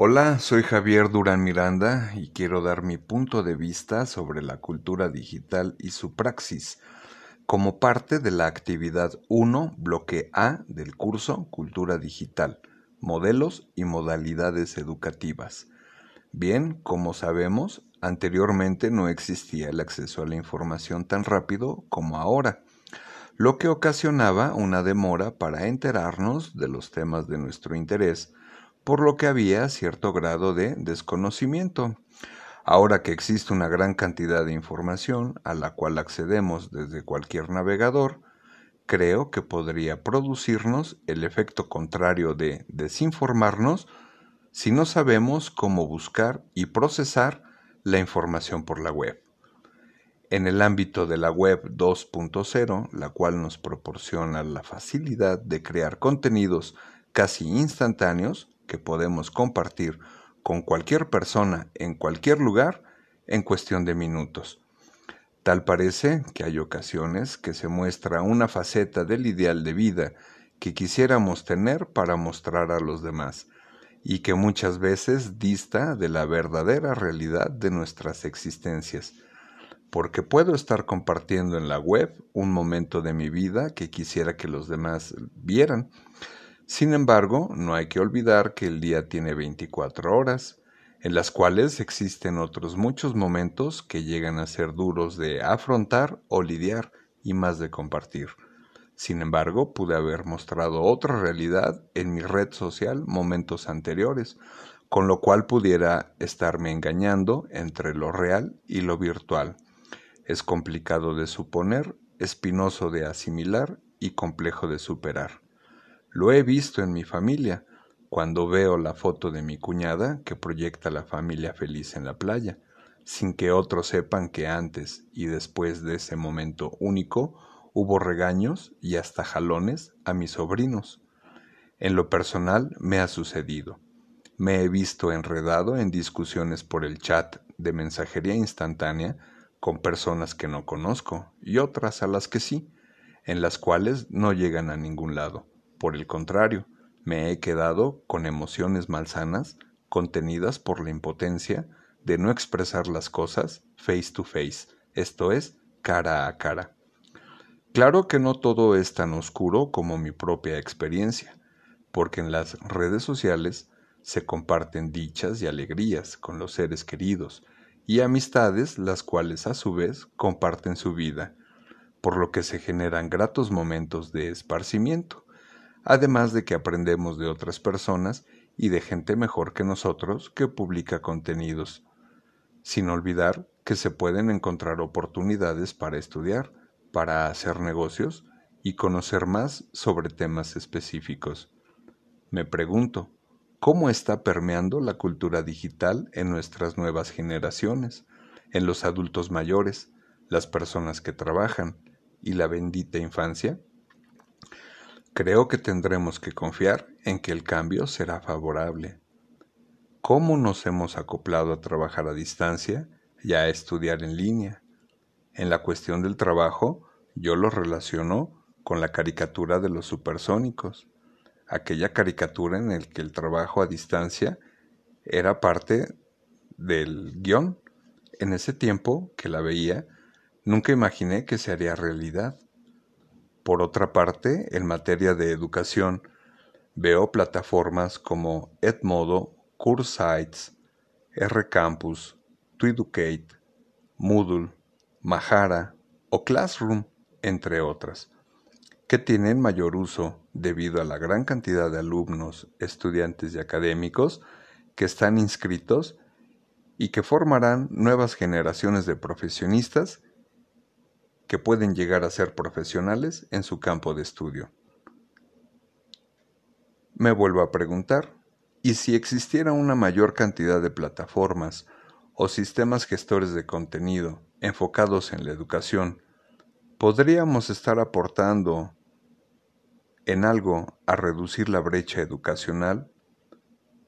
Hola, soy Javier Durán Miranda y quiero dar mi punto de vista sobre la cultura digital y su praxis como parte de la actividad 1, bloque A del curso Cultura Digital, Modelos y Modalidades Educativas. Bien, como sabemos, anteriormente no existía el acceso a la información tan rápido como ahora, lo que ocasionaba una demora para enterarnos de los temas de nuestro interés, por lo que había cierto grado de desconocimiento. Ahora que existe una gran cantidad de información a la cual accedemos desde cualquier navegador, creo que podría producirnos el efecto contrario de desinformarnos si no sabemos cómo buscar y procesar la información por la web. En el ámbito de la web 2.0, la cual nos proporciona la facilidad de crear contenidos casi instantáneos, que podemos compartir con cualquier persona en cualquier lugar en cuestión de minutos. Tal parece que hay ocasiones que se muestra una faceta del ideal de vida que quisiéramos tener para mostrar a los demás y que muchas veces dista de la verdadera realidad de nuestras existencias. Porque puedo estar compartiendo en la web un momento de mi vida que quisiera que los demás vieran, sin embargo, no hay que olvidar que el día tiene 24 horas, en las cuales existen otros muchos momentos que llegan a ser duros de afrontar o lidiar y más de compartir. Sin embargo, pude haber mostrado otra realidad en mi red social momentos anteriores, con lo cual pudiera estarme engañando entre lo real y lo virtual. Es complicado de suponer, espinoso de asimilar y complejo de superar. Lo he visto en mi familia, cuando veo la foto de mi cuñada que proyecta la familia feliz en la playa, sin que otros sepan que antes y después de ese momento único hubo regaños y hasta jalones a mis sobrinos. En lo personal me ha sucedido. Me he visto enredado en discusiones por el chat de mensajería instantánea con personas que no conozco y otras a las que sí, en las cuales no llegan a ningún lado. Por el contrario, me he quedado con emociones malsanas contenidas por la impotencia de no expresar las cosas face to face, esto es, cara a cara. Claro que no todo es tan oscuro como mi propia experiencia, porque en las redes sociales se comparten dichas y alegrías con los seres queridos y amistades las cuales a su vez comparten su vida, por lo que se generan gratos momentos de esparcimiento además de que aprendemos de otras personas y de gente mejor que nosotros que publica contenidos, sin olvidar que se pueden encontrar oportunidades para estudiar, para hacer negocios y conocer más sobre temas específicos. Me pregunto, ¿cómo está permeando la cultura digital en nuestras nuevas generaciones, en los adultos mayores, las personas que trabajan y la bendita infancia? Creo que tendremos que confiar en que el cambio será favorable. ¿Cómo nos hemos acoplado a trabajar a distancia y a estudiar en línea? En la cuestión del trabajo, yo lo relaciono con la caricatura de los supersónicos, aquella caricatura en la que el trabajo a distancia era parte del guion. En ese tiempo que la veía, nunca imaginé que se haría realidad. Por otra parte, en materia de educación, veo plataformas como Edmodo, CourseSites, RCampus, ToEducate, Moodle, Mahara o Classroom, entre otras, que tienen mayor uso debido a la gran cantidad de alumnos, estudiantes y académicos que están inscritos y que formarán nuevas generaciones de profesionistas que pueden llegar a ser profesionales en su campo de estudio. Me vuelvo a preguntar, ¿y si existiera una mayor cantidad de plataformas o sistemas gestores de contenido enfocados en la educación, podríamos estar aportando en algo a reducir la brecha educacional?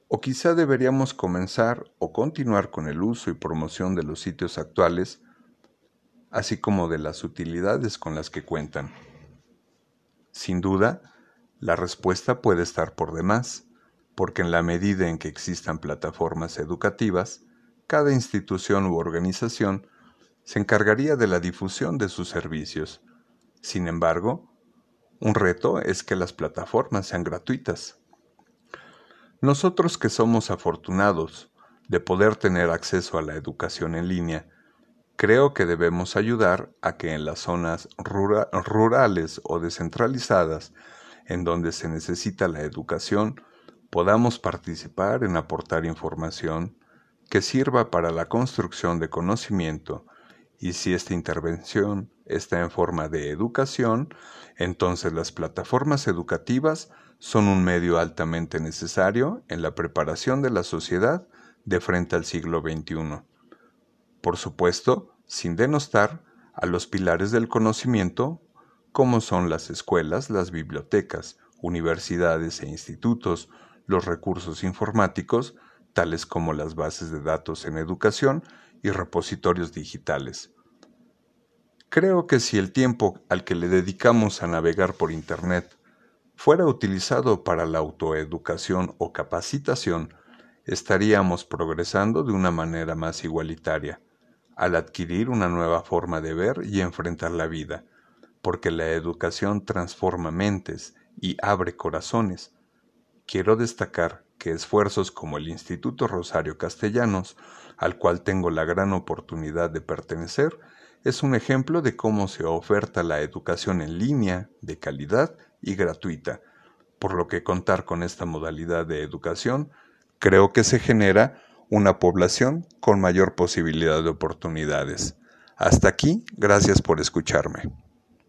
¿O quizá deberíamos comenzar o continuar con el uso y promoción de los sitios actuales así como de las utilidades con las que cuentan. Sin duda, la respuesta puede estar por demás, porque en la medida en que existan plataformas educativas, cada institución u organización se encargaría de la difusión de sus servicios. Sin embargo, un reto es que las plataformas sean gratuitas. Nosotros que somos afortunados de poder tener acceso a la educación en línea, creo que debemos ayudar a que en las zonas rurales o descentralizadas, en donde se necesita la educación, podamos participar en aportar información que sirva para la construcción de conocimiento y si esta intervención está en forma de educación, entonces las plataformas educativas son un medio altamente necesario en la preparación de la sociedad de frente al siglo XXI. Por supuesto, sin denostar a los pilares del conocimiento, como son las escuelas, las bibliotecas, universidades e institutos, los recursos informáticos, tales como las bases de datos en educación y repositorios digitales. Creo que si el tiempo al que le dedicamos a navegar por Internet fuera utilizado para la autoeducación o capacitación, estaríamos progresando de una manera más igualitaria, al adquirir una nueva forma de ver y enfrentar la vida, porque la educación transforma mentes y abre corazones, Quiero destacar que esfuerzos como el Instituto Rosario Castellanos, al cual tengo la gran oportunidad de pertenecer, es un ejemplo de cómo se oferta la educación en línea, de calidad y gratuita, por lo que contar con esta modalidad de educación creo que se genera una población con mayor posibilidad de oportunidades. Hasta aquí, gracias por escucharme.